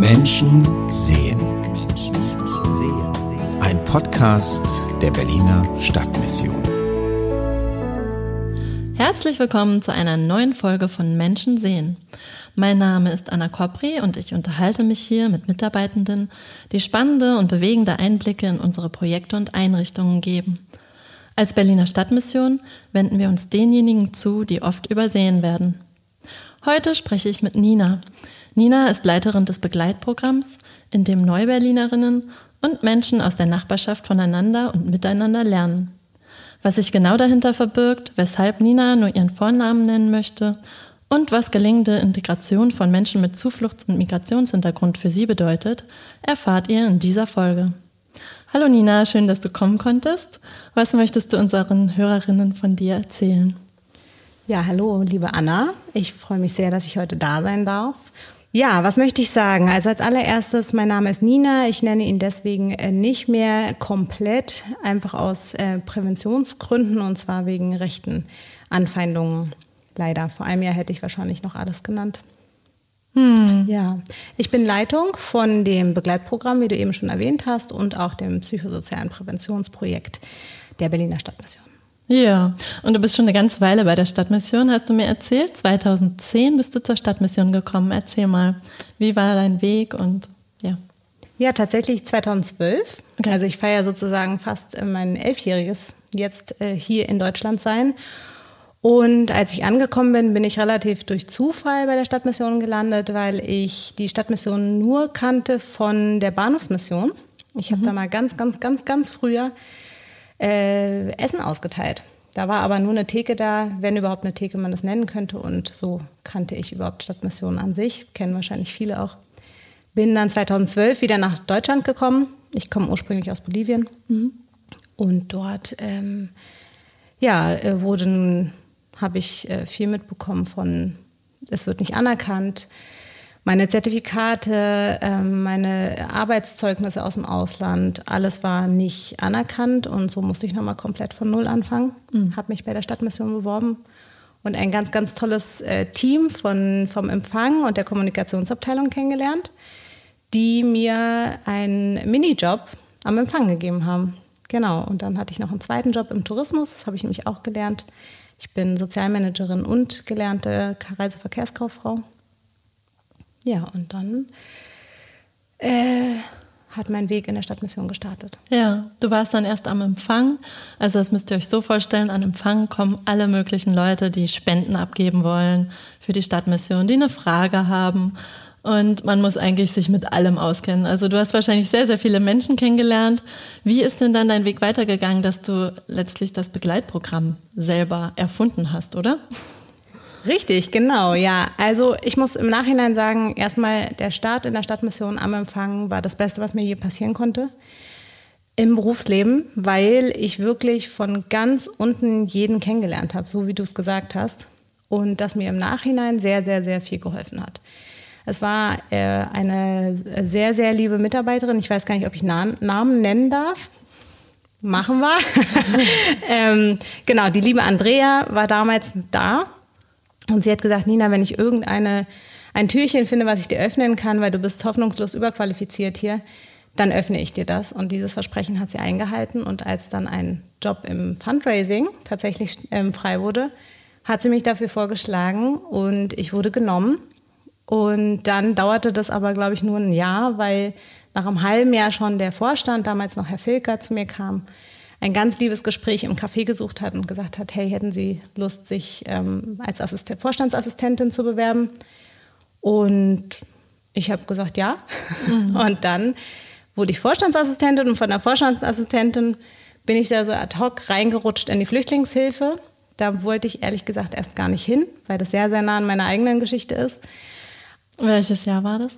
Menschen sehen. Ein Podcast der Berliner Stadtmission. Herzlich willkommen zu einer neuen Folge von Menschen sehen. Mein Name ist Anna Kopri und ich unterhalte mich hier mit Mitarbeitenden, die spannende und bewegende Einblicke in unsere Projekte und Einrichtungen geben. Als Berliner Stadtmission wenden wir uns denjenigen zu, die oft übersehen werden. Heute spreche ich mit Nina. Nina ist Leiterin des Begleitprogramms, in dem Neuberlinerinnen und Menschen aus der Nachbarschaft voneinander und miteinander lernen. Was sich genau dahinter verbirgt, weshalb Nina nur ihren Vornamen nennen möchte und was gelingende Integration von Menschen mit Zufluchts- und Migrationshintergrund für sie bedeutet, erfahrt ihr in dieser Folge. Hallo Nina, schön, dass du kommen konntest. Was möchtest du unseren Hörerinnen von dir erzählen? Ja, hallo, liebe Anna. Ich freue mich sehr, dass ich heute da sein darf. Ja, was möchte ich sagen? Also als allererstes, mein Name ist Nina. Ich nenne ihn deswegen äh, nicht mehr komplett, einfach aus äh, Präventionsgründen und zwar wegen rechten Anfeindungen. Leider. Vor einem Jahr hätte ich wahrscheinlich noch alles genannt. Hm. Ja, ich bin Leitung von dem Begleitprogramm, wie du eben schon erwähnt hast, und auch dem psychosozialen Präventionsprojekt der Berliner Stadtmission. Ja, und du bist schon eine ganze Weile bei der Stadtmission, hast du mir erzählt. 2010 bist du zur Stadtmission gekommen. Erzähl mal, wie war dein Weg und ja. Ja, tatsächlich 2012. Okay. Also ich feiere sozusagen fast mein elfjähriges jetzt äh, hier in Deutschland sein. Und als ich angekommen bin, bin ich relativ durch Zufall bei der Stadtmission gelandet, weil ich die Stadtmission nur kannte von der Bahnhofsmission. Ich habe mhm. da mal ganz, ganz, ganz, ganz früher äh, Essen ausgeteilt. Da war aber nur eine Theke da, wenn überhaupt eine Theke man das nennen könnte. Und so kannte ich überhaupt Stadtmission an sich. Kennen wahrscheinlich viele auch. Bin dann 2012 wieder nach Deutschland gekommen. Ich komme ursprünglich aus Bolivien. Mhm. Und dort ähm, ja, äh, wurden habe ich äh, viel mitbekommen von, es wird nicht anerkannt. Meine Zertifikate, ähm, meine Arbeitszeugnisse aus dem Ausland, alles war nicht anerkannt und so musste ich nochmal komplett von Null anfangen. Mhm. Habe mich bei der Stadtmission beworben und ein ganz, ganz tolles äh, Team von, vom Empfang und der Kommunikationsabteilung kennengelernt, die mir einen Minijob am Empfang gegeben haben. Genau, und dann hatte ich noch einen zweiten Job im Tourismus, das habe ich nämlich auch gelernt. Ich bin Sozialmanagerin und gelernte Reiseverkehrskauffrau. Ja, und dann äh, hat mein Weg in der Stadtmission gestartet. Ja, du warst dann erst am Empfang. Also das müsst ihr euch so vorstellen, an Empfang kommen alle möglichen Leute, die Spenden abgeben wollen für die Stadtmission, die eine Frage haben. Und man muss eigentlich sich mit allem auskennen. Also du hast wahrscheinlich sehr, sehr viele Menschen kennengelernt. Wie ist denn dann dein Weg weitergegangen, dass du letztlich das Begleitprogramm selber erfunden hast, oder? Richtig, genau, ja. Also ich muss im Nachhinein sagen, erstmal der Start in der Stadtmission am Empfang war das Beste, was mir je passieren konnte im Berufsleben, weil ich wirklich von ganz unten jeden kennengelernt habe, so wie du es gesagt hast. Und das mir im Nachhinein sehr, sehr, sehr viel geholfen hat. Es war äh, eine sehr, sehr liebe Mitarbeiterin. Ich weiß gar nicht, ob ich Namen, Namen nennen darf. Machen wir. ähm, genau, die liebe Andrea war damals da und sie hat gesagt, Nina, wenn ich irgendeine ein Türchen finde, was ich dir öffnen kann, weil du bist hoffnungslos überqualifiziert hier, dann öffne ich dir das. Und dieses Versprechen hat sie eingehalten. Und als dann ein Job im Fundraising tatsächlich ähm, frei wurde, hat sie mich dafür vorgeschlagen und ich wurde genommen. Und dann dauerte das aber, glaube ich, nur ein Jahr, weil nach einem halben Jahr schon der Vorstand, damals noch Herr Filker, zu mir kam, ein ganz liebes Gespräch im Café gesucht hat und gesagt hat, hey, hätten Sie Lust, sich ähm, als Assistent, Vorstandsassistentin zu bewerben? Und ich habe gesagt, ja. Mhm. Und dann wurde ich Vorstandsassistentin und von der Vorstandsassistentin bin ich da so ad hoc reingerutscht in die Flüchtlingshilfe. Da wollte ich ehrlich gesagt erst gar nicht hin, weil das sehr, sehr nah an meiner eigenen Geschichte ist. Welches Jahr war das?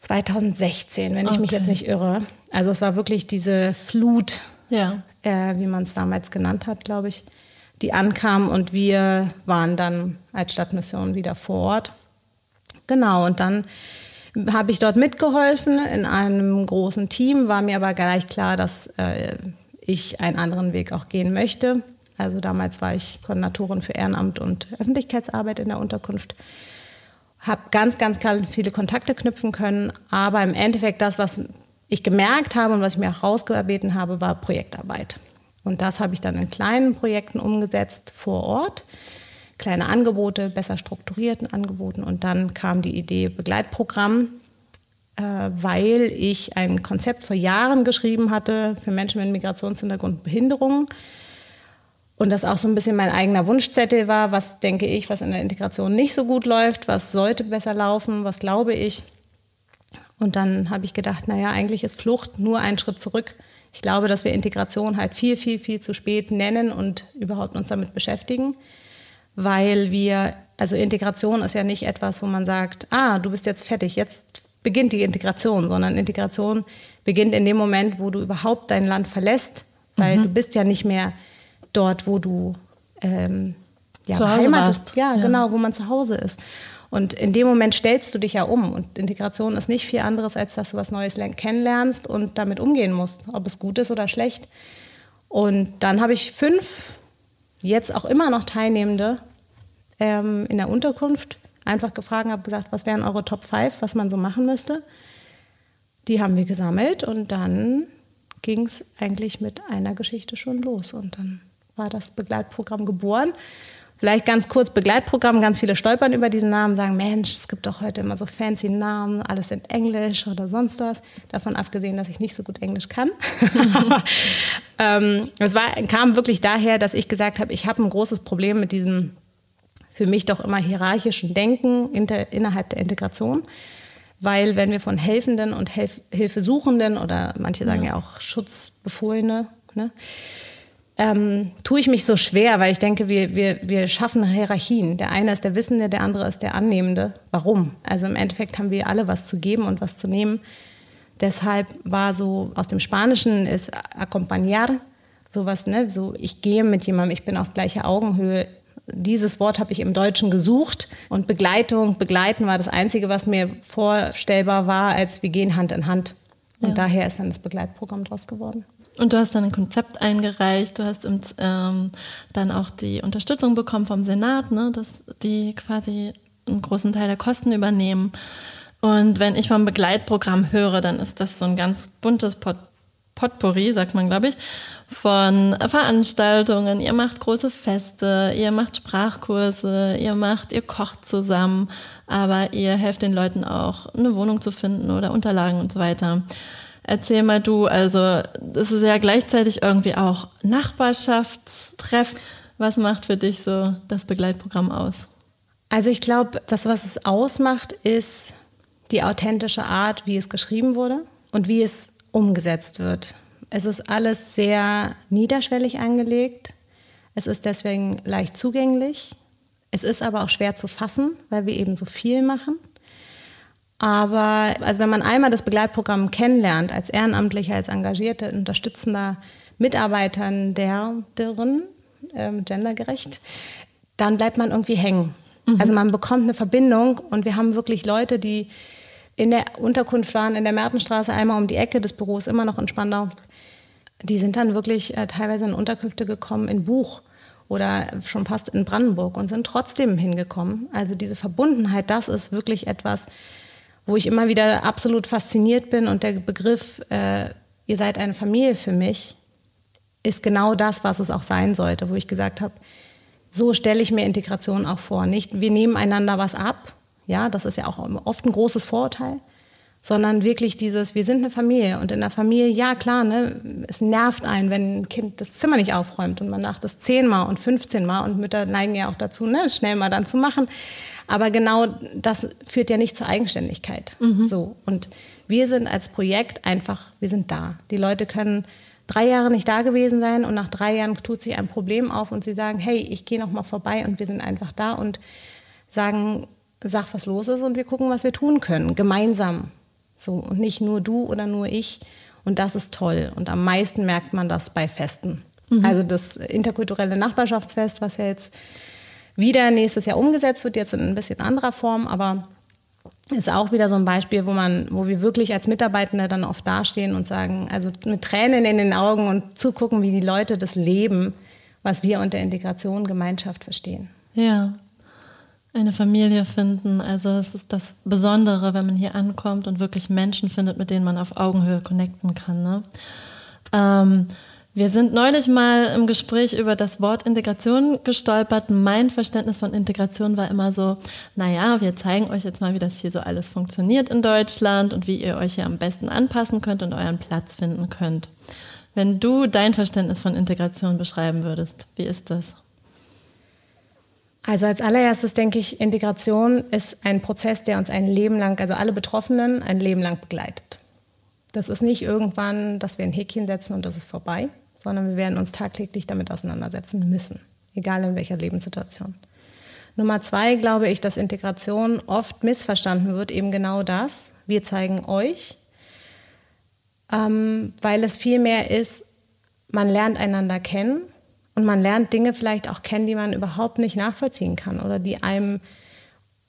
2016, wenn ich mich jetzt nicht irre. Also es war wirklich diese Flut, ja. äh, wie man es damals genannt hat, glaube ich, die ankam und wir waren dann als Stadtmission wieder vor Ort. Genau, und dann habe ich dort mitgeholfen in einem großen Team, war mir aber gleich klar, dass äh, ich einen anderen Weg auch gehen möchte. Also damals war ich Koordinatorin für Ehrenamt und Öffentlichkeitsarbeit in der Unterkunft habe ganz, ganz viele Kontakte knüpfen können, aber im Endeffekt das, was ich gemerkt habe und was ich mir auch rausgebeten habe, war Projektarbeit. Und das habe ich dann in kleinen Projekten umgesetzt vor Ort. Kleine Angebote, besser strukturierten Angeboten. Und dann kam die Idee Begleitprogramm, äh, weil ich ein Konzept vor Jahren geschrieben hatte für Menschen mit Migrationshintergrund und Behinderungen. Und das auch so ein bisschen mein eigener Wunschzettel war, was denke ich, was in der Integration nicht so gut läuft, was sollte besser laufen, was glaube ich. Und dann habe ich gedacht, naja, eigentlich ist Flucht nur ein Schritt zurück. Ich glaube, dass wir Integration halt viel, viel, viel zu spät nennen und überhaupt uns damit beschäftigen, weil wir, also Integration ist ja nicht etwas, wo man sagt, ah, du bist jetzt fertig, jetzt beginnt die Integration, sondern Integration beginnt in dem Moment, wo du überhaupt dein Land verlässt, weil mhm. du bist ja nicht mehr dort, wo du ähm, ja, warst. Ja, ja, genau, wo man zu Hause ist. Und in dem Moment stellst du dich ja um. Und Integration ist nicht viel anderes, als dass du was Neues kennenlernst und damit umgehen musst, ob es gut ist oder schlecht. Und dann habe ich fünf, jetzt auch immer noch Teilnehmende ähm, in der Unterkunft einfach gefragt, habe gesagt, was wären eure Top 5, was man so machen müsste. Die haben wir gesammelt und dann ging es eigentlich mit einer Geschichte schon los. Und dann war das Begleitprogramm geboren. Vielleicht ganz kurz Begleitprogramm, ganz viele stolpern über diesen Namen, sagen, Mensch, es gibt doch heute immer so fancy Namen, alles in Englisch oder sonst was. Davon abgesehen, dass ich nicht so gut Englisch kann. ähm, es war, kam wirklich daher, dass ich gesagt habe, ich habe ein großes Problem mit diesem für mich doch immer hierarchischen Denken inter, innerhalb der Integration. Weil wenn wir von Helfenden und Helf Hilfesuchenden oder manche sagen ja, ja auch Schutzbefohlene, ne, ähm, tue ich mich so schwer, weil ich denke, wir, wir, wir schaffen Hierarchien. Der eine ist der Wissende, der andere ist der Annehmende. Warum? Also im Endeffekt haben wir alle was zu geben und was zu nehmen. Deshalb war so aus dem Spanischen ist acompañar sowas, ne, so ich gehe mit jemandem, ich bin auf gleicher Augenhöhe. Dieses Wort habe ich im Deutschen gesucht und Begleitung, begleiten war das einzige, was mir vorstellbar war, als wir gehen Hand in Hand. Und ja. daher ist dann das Begleitprogramm draus geworden. Und du hast dann ein Konzept eingereicht, du hast ähm, dann auch die Unterstützung bekommen vom Senat, ne, dass die quasi einen großen Teil der Kosten übernehmen. Und wenn ich vom Begleitprogramm höre, dann ist das so ein ganz buntes Pot Potpourri, sagt man, glaube ich, von Veranstaltungen. Ihr macht große Feste, ihr macht Sprachkurse, ihr macht, ihr kocht zusammen, aber ihr helft den Leuten auch, eine Wohnung zu finden oder Unterlagen und so weiter. Erzähl mal du, also es ist ja gleichzeitig irgendwie auch Nachbarschaftstreff. Was macht für dich so das Begleitprogramm aus? Also ich glaube, das, was es ausmacht, ist die authentische Art, wie es geschrieben wurde und wie es umgesetzt wird. Es ist alles sehr niederschwellig angelegt. Es ist deswegen leicht zugänglich. Es ist aber auch schwer zu fassen, weil wir eben so viel machen. Aber also wenn man einmal das Begleitprogramm kennenlernt, als Ehrenamtlicher, als engagierter, unterstützender Mitarbeitern der, deren, ähm, gendergerecht, dann bleibt man irgendwie hängen. Mhm. Also man bekommt eine Verbindung und wir haben wirklich Leute, die in der Unterkunft waren, in der Mertenstraße, einmal um die Ecke des Büros, immer noch in Spandau. Die sind dann wirklich äh, teilweise in Unterkünfte gekommen, in Buch oder schon fast in Brandenburg und sind trotzdem hingekommen. Also diese Verbundenheit, das ist wirklich etwas, wo ich immer wieder absolut fasziniert bin und der Begriff, äh, ihr seid eine Familie für mich, ist genau das, was es auch sein sollte, wo ich gesagt habe, so stelle ich mir Integration auch vor. Nicht, wir nehmen einander was ab, ja, das ist ja auch oft ein großes Vorurteil, sondern wirklich dieses, wir sind eine Familie und in der Familie, ja klar, ne, es nervt einen, wenn ein Kind das Zimmer nicht aufräumt und man macht das zehnmal und 15 Mal und Mütter neigen ja auch dazu, ne, schnell mal dann zu machen. Aber genau das führt ja nicht zur Eigenständigkeit. Mhm. So. Und wir sind als Projekt einfach, wir sind da. Die Leute können drei Jahre nicht da gewesen sein und nach drei Jahren tut sich ein Problem auf und sie sagen, hey, ich gehe noch mal vorbei und wir sind einfach da und sagen, sag, was los ist und wir gucken, was wir tun können, gemeinsam. So, und nicht nur du oder nur ich. Und das ist toll. Und am meisten merkt man das bei Festen. Mhm. Also das interkulturelle Nachbarschaftsfest, was ja jetzt wieder nächstes Jahr umgesetzt wird, jetzt in ein bisschen anderer Form, aber ist auch wieder so ein Beispiel, wo man, wo wir wirklich als Mitarbeitende dann oft dastehen und sagen, also mit Tränen in den Augen und zugucken, wie die Leute das leben, was wir unter Integration, Gemeinschaft verstehen. Ja. Eine Familie finden. Also es ist das Besondere, wenn man hier ankommt und wirklich Menschen findet, mit denen man auf Augenhöhe connecten kann. Ne? Ähm, wir sind neulich mal im Gespräch über das Wort Integration gestolpert. Mein Verständnis von Integration war immer so, naja, wir zeigen euch jetzt mal, wie das hier so alles funktioniert in Deutschland und wie ihr euch hier am besten anpassen könnt und euren Platz finden könnt. Wenn du dein Verständnis von Integration beschreiben würdest, wie ist das? Also als allererstes denke ich, Integration ist ein Prozess, der uns ein Leben lang, also alle Betroffenen ein Leben lang begleitet. Das ist nicht irgendwann, dass wir ein Häkchen setzen und das ist vorbei, sondern wir werden uns tagtäglich damit auseinandersetzen müssen, egal in welcher Lebenssituation. Nummer zwei glaube ich, dass Integration oft missverstanden wird, eben genau das. Wir zeigen euch, ähm, weil es viel mehr ist, man lernt einander kennen und man lernt Dinge vielleicht auch kennen, die man überhaupt nicht nachvollziehen kann oder die einem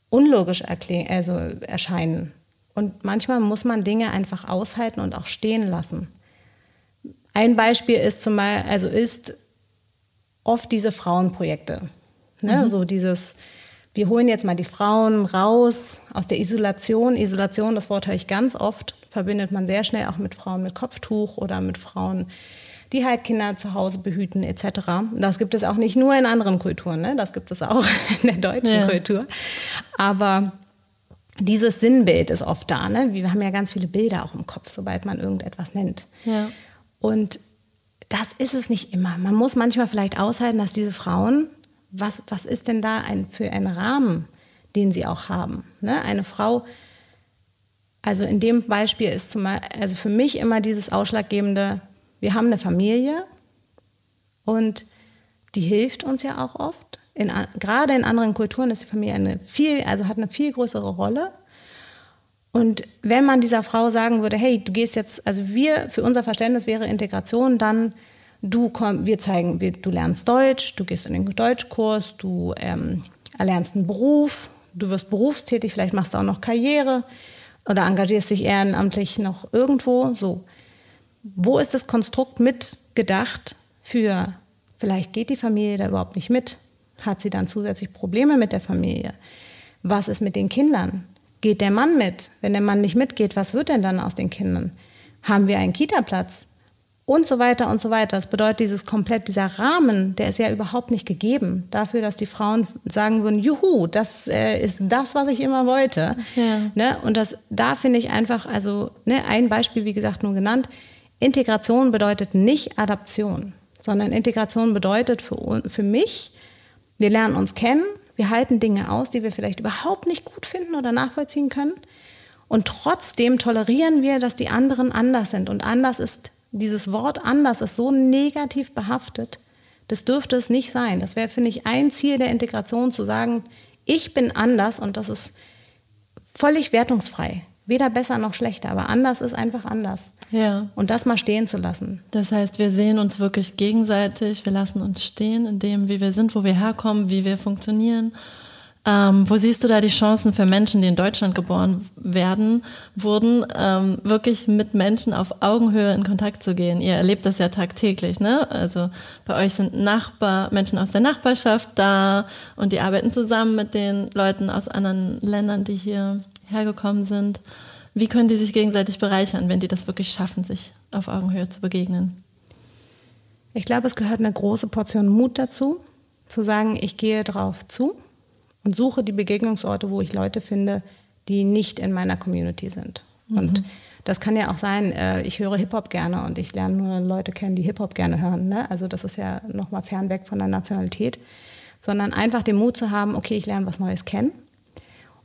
unlogisch also erscheinen. Und manchmal muss man Dinge einfach aushalten und auch stehen lassen. Ein Beispiel ist zum Beispiel, also ist oft diese Frauenprojekte. Ne? Mhm. So dieses, wir holen jetzt mal die Frauen raus aus der Isolation. Isolation, das Wort höre ich ganz oft, verbindet man sehr schnell auch mit Frauen mit Kopftuch oder mit Frauen, die halt Kinder zu Hause behüten etc. Das gibt es auch nicht nur in anderen Kulturen, ne? das gibt es auch in der deutschen ja. Kultur. Aber dieses Sinnbild ist oft da. Ne? Wir haben ja ganz viele Bilder auch im Kopf, sobald man irgendetwas nennt. Ja. Und das ist es nicht immer. Man muss manchmal vielleicht aushalten, dass diese Frauen, was, was ist denn da ein, für ein Rahmen, den sie auch haben? Ne? Eine Frau, also in dem Beispiel ist zum also für mich immer dieses Ausschlaggebende, wir haben eine Familie und die hilft uns ja auch oft. In, gerade in anderen Kulturen ist die Familie eine viel, also hat eine viel größere Rolle. Und wenn man dieser Frau sagen würde, hey, du gehst jetzt, also wir, für unser Verständnis wäre Integration dann, du komm, wir zeigen, wir, du lernst Deutsch, du gehst in den Deutschkurs, du ähm, erlernst einen Beruf, du wirst berufstätig, vielleicht machst du auch noch Karriere oder engagierst dich ehrenamtlich noch irgendwo, so wo ist das Konstrukt mitgedacht für, vielleicht geht die Familie da überhaupt nicht mit, hat sie dann zusätzlich Probleme mit der Familie? Was ist mit den Kindern? Geht der Mann mit? Wenn der Mann nicht mitgeht, was wird denn dann aus den Kindern? Haben wir einen Kita-Platz? Und so weiter und so weiter. Das bedeutet, dieses komplett, dieser Rahmen, der ist ja überhaupt nicht gegeben dafür, dass die Frauen sagen würden, juhu, das äh, ist das, was ich immer wollte. Ja. Ne? Und das, da finde ich einfach, also ne, ein Beispiel, wie gesagt, nur genannt, Integration bedeutet nicht Adaption, sondern Integration bedeutet für, für mich, wir lernen uns kennen, wir halten Dinge aus, die wir vielleicht überhaupt nicht gut finden oder nachvollziehen können. Und trotzdem tolerieren wir, dass die anderen anders sind. Und anders ist, dieses Wort anders ist so negativ behaftet. Das dürfte es nicht sein. Das wäre, finde ich, ein Ziel der Integration, zu sagen, ich bin anders und das ist völlig wertungsfrei. Weder besser noch schlechter, aber anders ist einfach anders. Ja. Und das mal stehen zu lassen. Das heißt, wir sehen uns wirklich gegenseitig, wir lassen uns stehen in dem, wie wir sind, wo wir herkommen, wie wir funktionieren. Ähm, wo siehst du da die Chancen für Menschen, die in Deutschland geboren werden, wurden, ähm, wirklich mit Menschen auf Augenhöhe in Kontakt zu gehen? Ihr erlebt das ja tagtäglich, ne? Also bei euch sind Nachbar, Menschen aus der Nachbarschaft da und die arbeiten zusammen mit den Leuten aus anderen Ländern, die hier hergekommen sind. Wie können die sich gegenseitig bereichern, wenn die das wirklich schaffen, sich auf Augenhöhe zu begegnen? Ich glaube, es gehört eine große Portion Mut dazu, zu sagen, ich gehe drauf zu und suche die Begegnungsorte, wo ich Leute finde, die nicht in meiner Community sind. Mhm. Und das kann ja auch sein, äh, ich höre Hip-Hop gerne und ich lerne nur Leute kennen, die Hip-Hop gerne hören. Ne? Also das ist ja nochmal fernweg von der Nationalität. Sondern einfach den Mut zu haben, okay, ich lerne was Neues kennen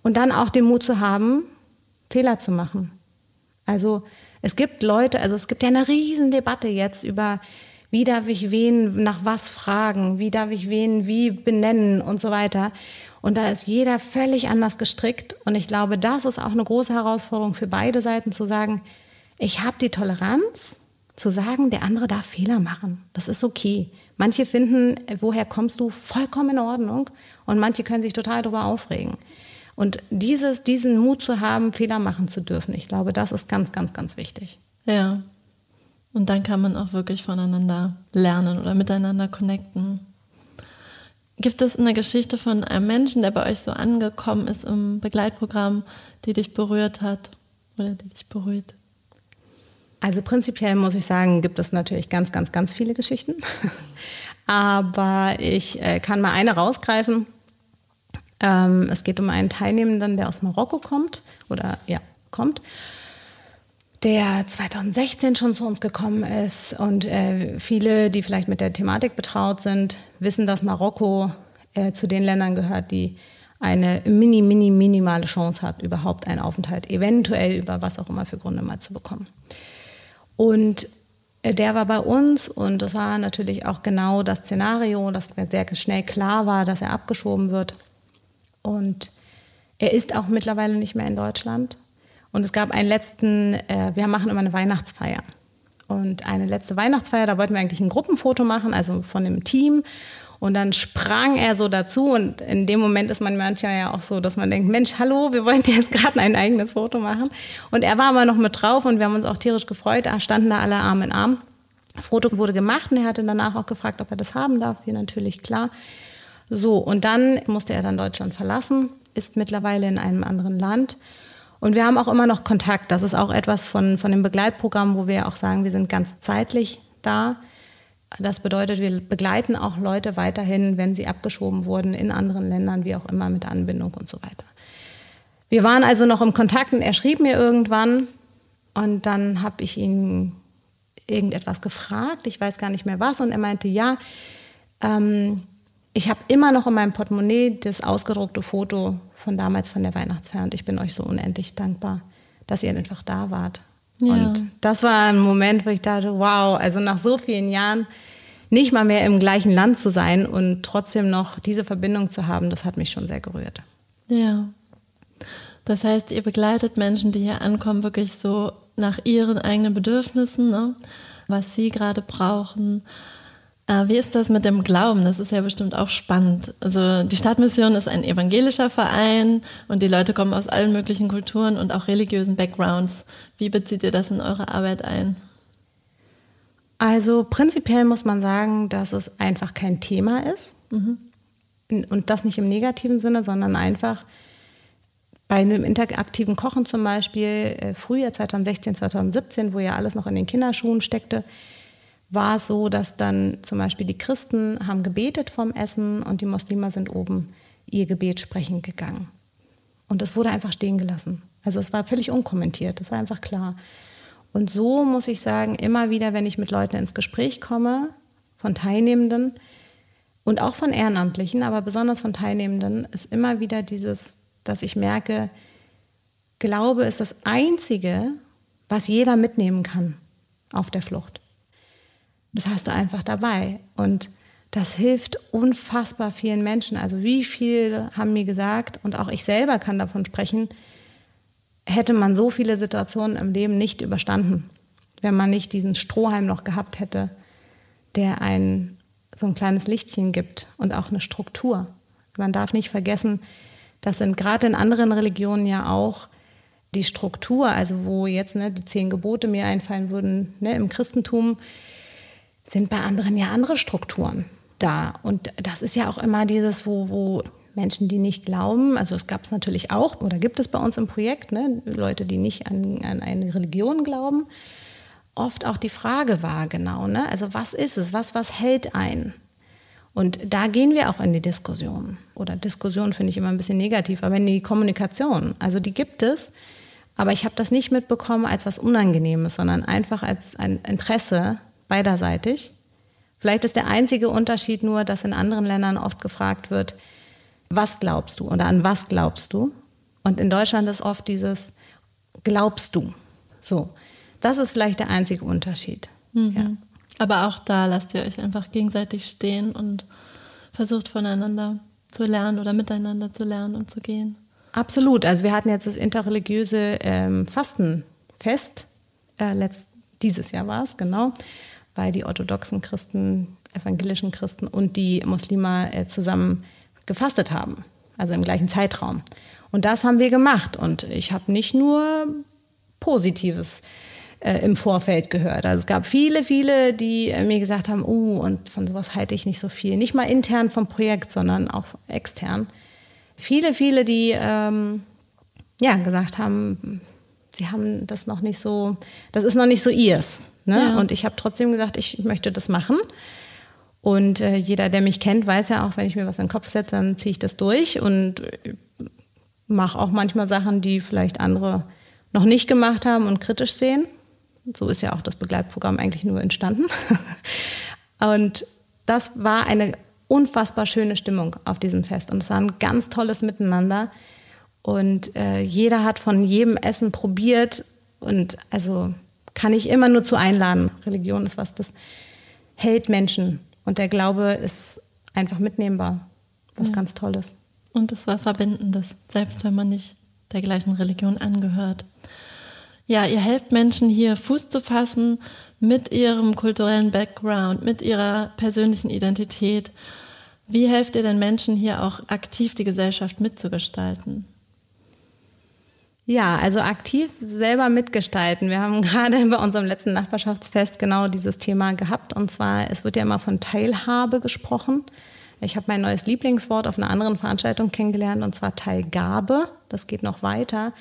und dann auch den Mut zu haben, Fehler zu machen. Also es gibt Leute, also es gibt ja eine Riesendebatte jetzt über, wie darf ich wen nach was fragen, wie darf ich wen wie benennen und so weiter. Und da ist jeder völlig anders gestrickt. Und ich glaube, das ist auch eine große Herausforderung für beide Seiten zu sagen, ich habe die Toleranz zu sagen, der andere darf Fehler machen. Das ist okay. Manche finden, woher kommst du, vollkommen in Ordnung. Und manche können sich total darüber aufregen. Und dieses, diesen Mut zu haben, Fehler machen zu dürfen, ich glaube, das ist ganz, ganz, ganz wichtig. Ja. Und dann kann man auch wirklich voneinander lernen oder miteinander connecten. Gibt es eine Geschichte von einem Menschen, der bei euch so angekommen ist im Begleitprogramm, die dich berührt hat oder die dich berührt? Also prinzipiell muss ich sagen, gibt es natürlich ganz, ganz, ganz viele Geschichten. Aber ich äh, kann mal eine rausgreifen. Ähm, es geht um einen Teilnehmenden, der aus Marokko kommt oder ja, kommt der 2016 schon zu uns gekommen ist. Und äh, viele, die vielleicht mit der Thematik betraut sind, wissen, dass Marokko äh, zu den Ländern gehört, die eine mini, mini, minimale Chance hat, überhaupt einen Aufenthalt, eventuell über was auch immer für Gründe mal zu bekommen. Und äh, der war bei uns und das war natürlich auch genau das Szenario, dass mir sehr schnell klar war, dass er abgeschoben wird. Und er ist auch mittlerweile nicht mehr in Deutschland. Und es gab einen letzten, äh, wir machen immer eine Weihnachtsfeier. Und eine letzte Weihnachtsfeier, da wollten wir eigentlich ein Gruppenfoto machen, also von dem Team. Und dann sprang er so dazu und in dem Moment ist man manchmal ja auch so, dass man denkt, Mensch, hallo, wir wollten jetzt gerade ein eigenes Foto machen. Und er war aber noch mit drauf und wir haben uns auch tierisch gefreut, da standen da alle Arm in Arm. Das Foto wurde gemacht und er hatte danach auch gefragt, ob er das haben darf. Wir natürlich klar. So, und dann musste er dann Deutschland verlassen, ist mittlerweile in einem anderen Land und wir haben auch immer noch Kontakt. Das ist auch etwas von, von dem Begleitprogramm, wo wir auch sagen, wir sind ganz zeitlich da. Das bedeutet, wir begleiten auch Leute weiterhin, wenn sie abgeschoben wurden in anderen Ländern, wie auch immer mit Anbindung und so weiter. Wir waren also noch im Kontakt und er schrieb mir irgendwann und dann habe ich ihn irgendetwas gefragt, ich weiß gar nicht mehr was und er meinte, ja, ähm, ich habe immer noch in meinem Portemonnaie das ausgedruckte Foto von damals von der Weihnachtsfeier und ich bin euch so unendlich dankbar, dass ihr einfach da wart. Ja. Und das war ein Moment, wo ich dachte, wow, also nach so vielen Jahren nicht mal mehr im gleichen Land zu sein und trotzdem noch diese Verbindung zu haben, das hat mich schon sehr gerührt. Ja. Das heißt, ihr begleitet Menschen, die hier ankommen, wirklich so nach ihren eigenen Bedürfnissen, ne? was sie gerade brauchen wie ist das mit dem Glauben? Das ist ja bestimmt auch spannend. Also die Stadtmission ist ein evangelischer Verein und die Leute kommen aus allen möglichen Kulturen und auch religiösen Backgrounds. Wie bezieht ihr das in eure Arbeit ein? Also prinzipiell muss man sagen, dass es einfach kein Thema ist. Mhm. Und das nicht im negativen Sinne, sondern einfach bei einem interaktiven Kochen zum Beispiel, Frühjahr 2016, 2017, wo ja alles noch in den Kinderschuhen steckte, war es so, dass dann zum Beispiel die Christen haben gebetet vom Essen und die Muslime sind oben ihr Gebet sprechen gegangen. Und das wurde einfach stehen gelassen. Also es war völlig unkommentiert, das war einfach klar. Und so muss ich sagen, immer wieder, wenn ich mit Leuten ins Gespräch komme, von Teilnehmenden und auch von Ehrenamtlichen, aber besonders von Teilnehmenden, ist immer wieder dieses, dass ich merke, Glaube ist das Einzige, was jeder mitnehmen kann auf der Flucht. Das hast du einfach dabei. Und das hilft unfassbar vielen Menschen. Also wie viele haben mir gesagt, und auch ich selber kann davon sprechen, hätte man so viele Situationen im Leben nicht überstanden, wenn man nicht diesen Strohhalm noch gehabt hätte, der ein so ein kleines Lichtchen gibt und auch eine Struktur. Man darf nicht vergessen, das sind gerade in anderen Religionen ja auch die Struktur, also wo jetzt ne, die zehn Gebote mir einfallen würden, ne, im Christentum sind bei anderen ja andere Strukturen da. Und das ist ja auch immer dieses, wo, wo Menschen, die nicht glauben, also es gab es natürlich auch oder gibt es bei uns im Projekt, ne, Leute, die nicht an, an eine Religion glauben, oft auch die Frage war genau, ne, also was ist es, was, was hält ein? Und da gehen wir auch in die Diskussion. Oder Diskussion finde ich immer ein bisschen negativ, aber in die Kommunikation. Also die gibt es, aber ich habe das nicht mitbekommen als was Unangenehmes, sondern einfach als ein Interesse beiderseitig. Vielleicht ist der einzige Unterschied nur, dass in anderen Ländern oft gefragt wird, was glaubst du oder an was glaubst du? Und in Deutschland ist oft dieses, glaubst du? So, das ist vielleicht der einzige Unterschied. Mhm. Ja. Aber auch da lasst ihr euch einfach gegenseitig stehen und versucht voneinander zu lernen oder miteinander zu lernen und zu gehen. Absolut. Also wir hatten jetzt das interreligiöse ähm, Fastenfest, äh, letzt, dieses Jahr war es, genau weil die orthodoxen Christen, evangelischen Christen und die Muslime äh, zusammen gefastet haben, also im gleichen Zeitraum. Und das haben wir gemacht. Und ich habe nicht nur Positives äh, im Vorfeld gehört. Also es gab viele, viele, die äh, mir gesagt haben, oh, und von sowas halte ich nicht so viel. Nicht mal intern vom Projekt, sondern auch extern. Viele, viele, die ähm, ja gesagt haben, sie haben das noch nicht so, das ist noch nicht so ihrs. Ne? Ja. Und ich habe trotzdem gesagt, ich möchte das machen. Und äh, jeder, der mich kennt, weiß ja auch, wenn ich mir was in den Kopf setze, dann ziehe ich das durch und äh, mache auch manchmal Sachen, die vielleicht andere noch nicht gemacht haben und kritisch sehen. So ist ja auch das Begleitprogramm eigentlich nur entstanden. und das war eine unfassbar schöne Stimmung auf diesem Fest. Und es war ein ganz tolles Miteinander. Und äh, jeder hat von jedem Essen probiert. Und also kann ich immer nur zu einladen. Religion ist was, das hält Menschen. Und der Glaube ist einfach mitnehmbar. Was ja. ganz Tolles. Und es war Verbindendes, selbst wenn man nicht der gleichen Religion angehört. Ja, ihr helft Menschen hier Fuß zu fassen mit ihrem kulturellen Background, mit ihrer persönlichen Identität. Wie helft ihr den Menschen hier auch aktiv die Gesellschaft mitzugestalten? Ja, also aktiv selber mitgestalten. Wir haben gerade bei unserem letzten Nachbarschaftsfest genau dieses Thema gehabt. Und zwar, es wird ja immer von Teilhabe gesprochen. Ich habe mein neues Lieblingswort auf einer anderen Veranstaltung kennengelernt, und zwar Teilgabe. Das geht noch weiter.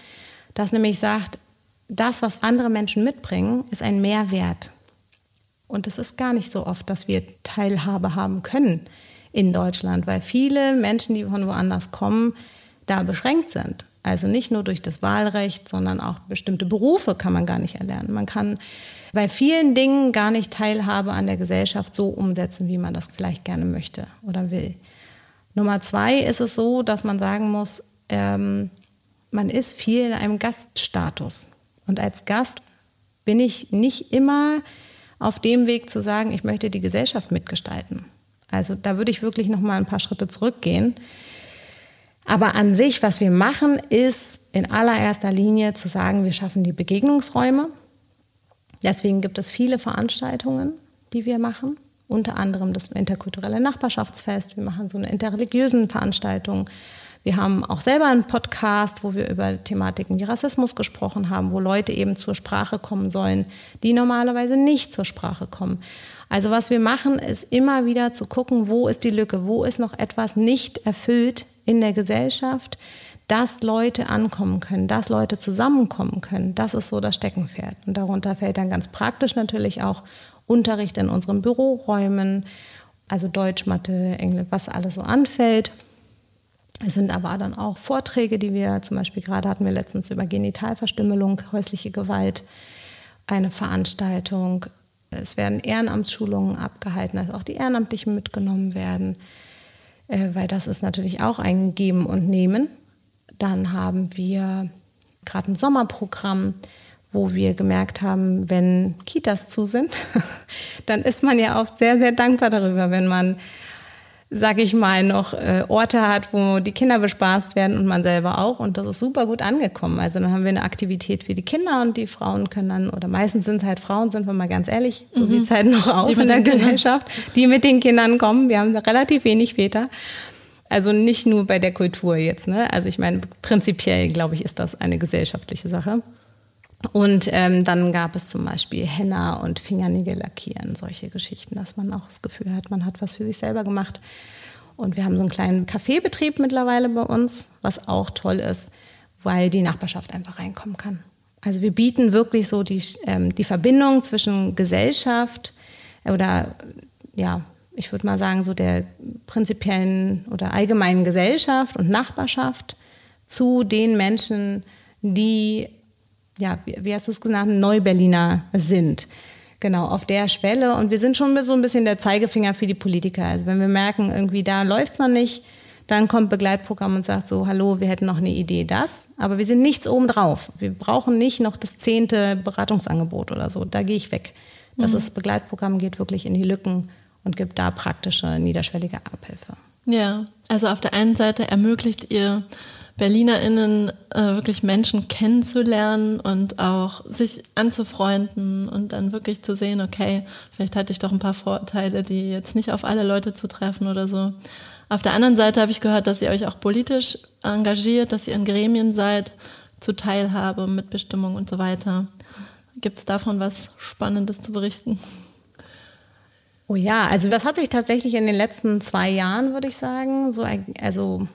Das nämlich sagt, das, was andere Menschen mitbringen, ist ein Mehrwert. Und es ist gar nicht so oft, dass wir Teilhabe haben können in Deutschland, weil viele Menschen, die von woanders kommen, da beschränkt sind. Also nicht nur durch das Wahlrecht, sondern auch bestimmte Berufe kann man gar nicht erlernen. Man kann bei vielen Dingen gar nicht Teilhabe an der Gesellschaft so umsetzen, wie man das vielleicht gerne möchte oder will. Nummer zwei ist es so, dass man sagen muss, ähm, man ist viel in einem Gaststatus. Und als Gast bin ich nicht immer auf dem Weg zu sagen, ich möchte die Gesellschaft mitgestalten. Also da würde ich wirklich noch mal ein paar Schritte zurückgehen. Aber an sich, was wir machen, ist in allererster Linie zu sagen, wir schaffen die Begegnungsräume. Deswegen gibt es viele Veranstaltungen, die wir machen. Unter anderem das interkulturelle Nachbarschaftsfest. Wir machen so eine interreligiösen Veranstaltung. Wir haben auch selber einen Podcast, wo wir über Thematiken wie Rassismus gesprochen haben, wo Leute eben zur Sprache kommen sollen, die normalerweise nicht zur Sprache kommen. Also was wir machen, ist immer wieder zu gucken, wo ist die Lücke, wo ist noch etwas nicht erfüllt in der Gesellschaft, dass Leute ankommen können, dass Leute zusammenkommen können. Das ist so das Steckenpferd. Und darunter fällt dann ganz praktisch natürlich auch Unterricht in unseren Büroräumen, also Deutsch, Mathe, Englisch, was alles so anfällt. Es sind aber dann auch Vorträge, die wir zum Beispiel gerade hatten wir letztens über Genitalverstümmelung, häusliche Gewalt, eine Veranstaltung. Es werden Ehrenamtsschulungen abgehalten, dass auch die Ehrenamtlichen mitgenommen werden, äh, weil das ist natürlich auch ein Geben und Nehmen. Dann haben wir gerade ein Sommerprogramm, wo wir gemerkt haben, wenn Kitas zu sind, dann ist man ja auch sehr, sehr dankbar darüber, wenn man sag ich mal, noch äh, Orte hat, wo die Kinder bespaßt werden und man selber auch. Und das ist super gut angekommen. Also dann haben wir eine Aktivität für die Kinder und die Frauen können dann, oder meistens sind es halt Frauen, sind wir mal ganz ehrlich, so mhm. sieht es halt noch aus in der Gesellschaft, die mit den Kindern kommen. Wir haben relativ wenig Väter. Also nicht nur bei der Kultur jetzt. Ne? Also ich meine, prinzipiell, glaube ich, ist das eine gesellschaftliche Sache. Und ähm, dann gab es zum Beispiel Henna und Fingernägel lackieren, solche Geschichten, dass man auch das Gefühl hat, man hat was für sich selber gemacht. Und wir haben so einen kleinen Kaffeebetrieb mittlerweile bei uns, was auch toll ist, weil die Nachbarschaft einfach reinkommen kann. Also wir bieten wirklich so die, ähm, die Verbindung zwischen Gesellschaft oder ja, ich würde mal sagen, so der prinzipiellen oder allgemeinen Gesellschaft und Nachbarschaft zu den Menschen, die ja, wie, hast du es genannt, Neuberliner sind. Genau, auf der Schwelle. Und wir sind schon so ein bisschen der Zeigefinger für die Politiker. Also wenn wir merken, irgendwie da läuft es noch nicht, dann kommt Begleitprogramm und sagt so, hallo, wir hätten noch eine Idee, das. Aber wir sind nichts obendrauf. Wir brauchen nicht noch das zehnte Beratungsangebot oder so. Da gehe ich weg. Das mhm. ist Begleitprogramm, geht wirklich in die Lücken und gibt da praktische, niederschwellige Abhilfe. Ja, also auf der einen Seite ermöglicht ihr BerlinerInnen äh, wirklich Menschen kennenzulernen und auch sich anzufreunden und dann wirklich zu sehen, okay, vielleicht hatte ich doch ein paar Vorteile, die jetzt nicht auf alle Leute zu treffen oder so. Auf der anderen Seite habe ich gehört, dass ihr euch auch politisch engagiert, dass ihr in Gremien seid, zu Teilhabe, Mitbestimmung und so weiter. Gibt es davon was Spannendes zu berichten? Oh ja, also das hat sich tatsächlich in den letzten zwei Jahren, würde ich sagen, so, also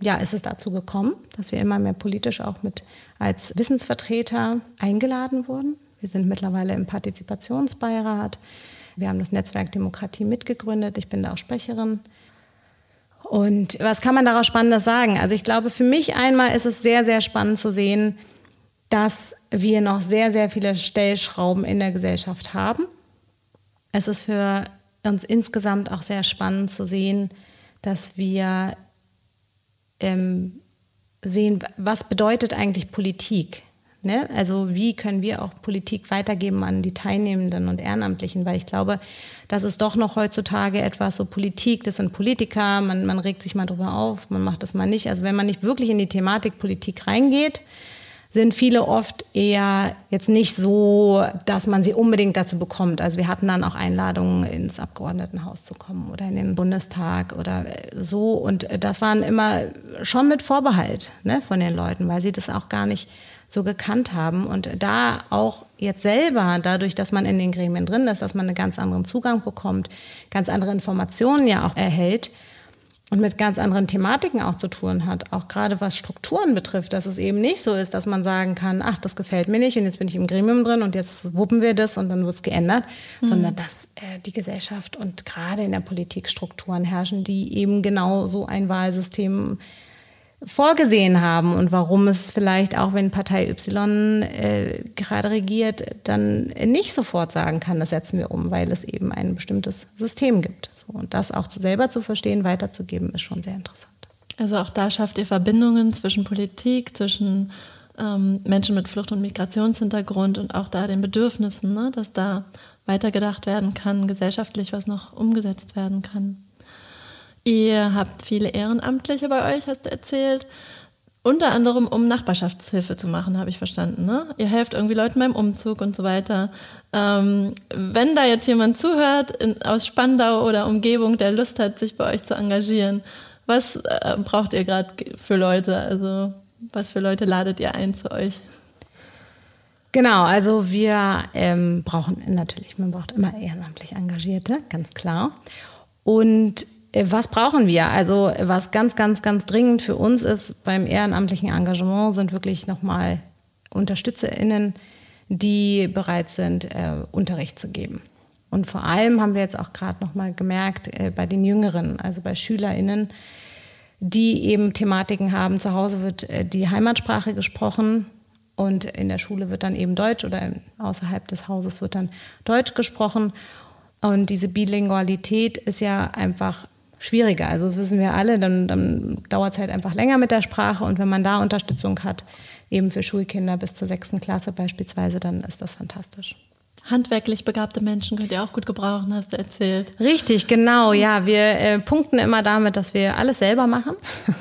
ja, ist es dazu gekommen, dass wir immer mehr politisch auch mit als Wissensvertreter eingeladen wurden. Wir sind mittlerweile im Partizipationsbeirat. Wir haben das Netzwerk Demokratie mitgegründet. Ich bin da auch Sprecherin. Und was kann man daraus Spannendes sagen? Also ich glaube, für mich einmal ist es sehr, sehr spannend zu sehen, dass wir noch sehr, sehr viele Stellschrauben in der Gesellschaft haben. Es ist für uns insgesamt auch sehr spannend zu sehen, dass wir ähm, sehen, was bedeutet eigentlich Politik? Ne? Also wie können wir auch Politik weitergeben an die Teilnehmenden und Ehrenamtlichen? Weil ich glaube, das ist doch noch heutzutage etwas so Politik, das sind Politiker, man, man regt sich mal drüber auf, man macht das mal nicht. Also wenn man nicht wirklich in die Thematik Politik reingeht, sind viele oft eher jetzt nicht so, dass man sie unbedingt dazu bekommt. Also wir hatten dann auch Einladungen ins Abgeordnetenhaus zu kommen oder in den Bundestag oder so. Und das waren immer schon mit Vorbehalt ne, von den Leuten, weil sie das auch gar nicht so gekannt haben. Und da auch jetzt selber, dadurch, dass man in den Gremien drin ist, dass man einen ganz anderen Zugang bekommt, ganz andere Informationen ja auch erhält, und mit ganz anderen Thematiken auch zu tun hat, auch gerade was Strukturen betrifft, dass es eben nicht so ist, dass man sagen kann, ach, das gefällt mir nicht und jetzt bin ich im Gremium drin und jetzt wuppen wir das und dann wird es geändert, mhm. sondern dass äh, die Gesellschaft und gerade in der Politik Strukturen herrschen, die eben genau so ein Wahlsystem vorgesehen haben und warum es vielleicht auch, wenn Partei Y äh, gerade regiert, dann nicht sofort sagen kann, das setzen wir um, weil es eben ein bestimmtes System gibt. So, und das auch selber zu verstehen, weiterzugeben, ist schon sehr interessant. Also auch da schafft ihr Verbindungen zwischen Politik, zwischen ähm, Menschen mit Flucht- und Migrationshintergrund und auch da den Bedürfnissen, ne, dass da weitergedacht werden kann, gesellschaftlich was noch umgesetzt werden kann. Ihr habt viele Ehrenamtliche bei euch, hast du erzählt. Unter anderem, um Nachbarschaftshilfe zu machen, habe ich verstanden. Ne? Ihr helft irgendwie Leuten beim Umzug und so weiter. Ähm, wenn da jetzt jemand zuhört in, aus Spandau oder Umgebung, der Lust hat, sich bei euch zu engagieren, was äh, braucht ihr gerade für Leute? Also was für Leute ladet ihr ein zu euch? Genau, also wir ähm, brauchen natürlich, man braucht immer ehrenamtlich Engagierte, ganz klar. Und was brauchen wir? Also was ganz, ganz, ganz dringend für uns ist beim ehrenamtlichen Engagement, sind wirklich nochmal UnterstützerInnen, die bereit sind, äh, Unterricht zu geben. Und vor allem haben wir jetzt auch gerade nochmal gemerkt, äh, bei den Jüngeren, also bei SchülerInnen, die eben Thematiken haben. Zu Hause wird äh, die Heimatsprache gesprochen und in der Schule wird dann eben Deutsch oder außerhalb des Hauses wird dann Deutsch gesprochen. Und diese Bilingualität ist ja einfach schwieriger. Also das wissen wir alle, dann, dann dauert es halt einfach länger mit der Sprache und wenn man da Unterstützung hat, eben für Schulkinder bis zur sechsten Klasse beispielsweise, dann ist das fantastisch. Handwerklich begabte Menschen könnt ihr auch gut gebrauchen, hast du erzählt. Richtig, genau. Ja, wir äh, punkten immer damit, dass wir alles selber machen.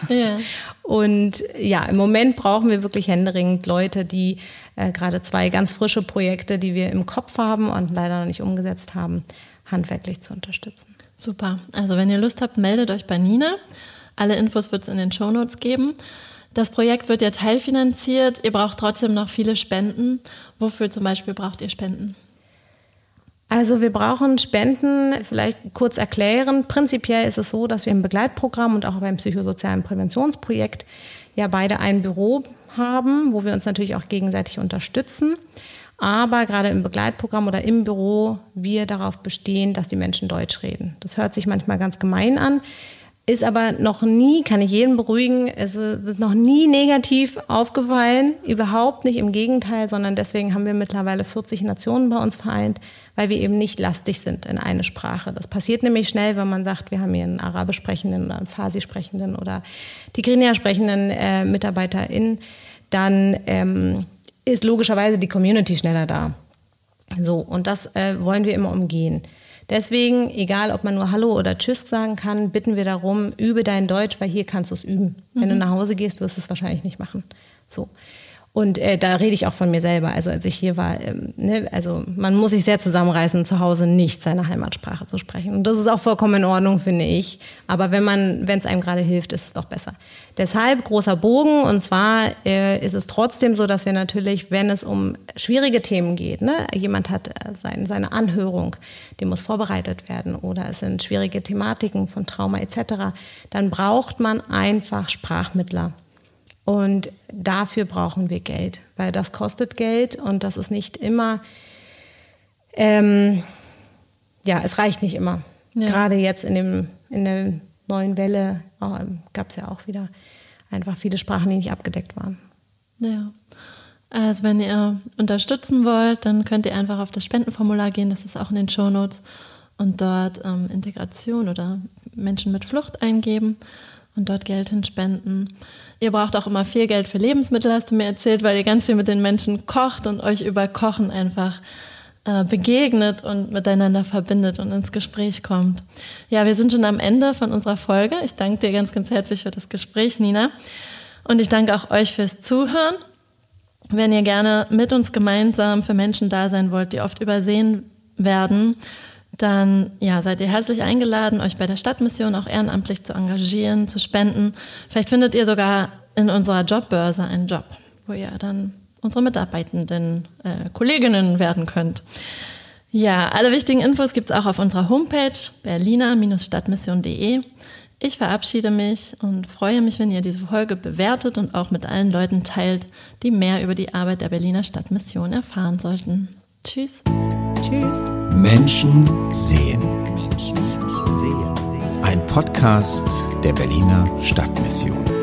Ja. Und ja, im Moment brauchen wir wirklich händeringend Leute, die äh, gerade zwei ganz frische Projekte, die wir im Kopf haben und leider noch nicht umgesetzt haben, handwerklich zu unterstützen. Super. Also wenn ihr Lust habt, meldet euch bei Nina. Alle Infos wird es in den Shownotes geben. Das Projekt wird ja teilfinanziert. Ihr braucht trotzdem noch viele Spenden. Wofür zum Beispiel braucht ihr Spenden? Also wir brauchen Spenden, vielleicht kurz erklären. Prinzipiell ist es so, dass wir im Begleitprogramm und auch beim psychosozialen Präventionsprojekt ja beide ein Büro haben, wo wir uns natürlich auch gegenseitig unterstützen aber gerade im Begleitprogramm oder im Büro wir darauf bestehen, dass die Menschen Deutsch reden. Das hört sich manchmal ganz gemein an, ist aber noch nie, kann ich jeden beruhigen, es ist noch nie negativ aufgefallen, überhaupt nicht im Gegenteil, sondern deswegen haben wir mittlerweile 40 Nationen bei uns vereint, weil wir eben nicht lastig sind in eine Sprache. Das passiert nämlich schnell, wenn man sagt, wir haben hier einen Arabisch sprechenden oder einen Farsi sprechenden oder Tigrinya sprechenden äh, MitarbeiterInnen, dann ähm, ist logischerweise die Community schneller da. So, und das äh, wollen wir immer umgehen. Deswegen, egal ob man nur Hallo oder Tschüss sagen kann, bitten wir darum, übe dein Deutsch, weil hier kannst du es üben. Mhm. Wenn du mhm. nach Hause gehst, wirst du es wahrscheinlich nicht machen. So. Und äh, da rede ich auch von mir selber. Also als ich hier war, ähm, ne, also man muss sich sehr zusammenreißen, zu Hause nicht seine Heimatsprache zu sprechen. Und das ist auch vollkommen in Ordnung, finde ich. Aber wenn man, wenn es einem gerade hilft, ist es doch besser. Deshalb großer Bogen. Und zwar äh, ist es trotzdem so, dass wir natürlich, wenn es um schwierige Themen geht, ne, jemand hat äh, sein, seine Anhörung, die muss vorbereitet werden oder es sind schwierige Thematiken von Trauma etc., dann braucht man einfach Sprachmittler. Und dafür brauchen wir Geld, weil das kostet Geld und das ist nicht immer, ähm, ja, es reicht nicht immer. Ja. Gerade jetzt in, dem, in der neuen Welle oh, gab es ja auch wieder einfach viele Sprachen, die nicht abgedeckt waren. Ja. Also wenn ihr unterstützen wollt, dann könnt ihr einfach auf das Spendenformular gehen, das ist auch in den Shownotes und dort ähm, Integration oder Menschen mit Flucht eingeben und dort Geld hinspenden. Ihr braucht auch immer viel Geld für Lebensmittel, hast du mir erzählt, weil ihr ganz viel mit den Menschen kocht und euch über Kochen einfach äh, begegnet und miteinander verbindet und ins Gespräch kommt. Ja, wir sind schon am Ende von unserer Folge. Ich danke dir ganz, ganz herzlich für das Gespräch, Nina. Und ich danke auch euch fürs Zuhören. Wenn ihr gerne mit uns gemeinsam für Menschen da sein wollt, die oft übersehen werden, dann ja, seid ihr herzlich eingeladen, euch bei der Stadtmission auch ehrenamtlich zu engagieren, zu spenden. Vielleicht findet ihr sogar in unserer Jobbörse einen Job, wo ihr dann unsere mitarbeitenden äh, Kolleginnen werden könnt. Ja, alle wichtigen Infos gibt es auch auf unserer Homepage berliner-stadtmission.de. Ich verabschiede mich und freue mich, wenn ihr diese Folge bewertet und auch mit allen Leuten teilt, die mehr über die Arbeit der Berliner Stadtmission erfahren sollten. Tschüss. Tschüss. Menschen sehen. Ein Podcast der Berliner Stadtmission.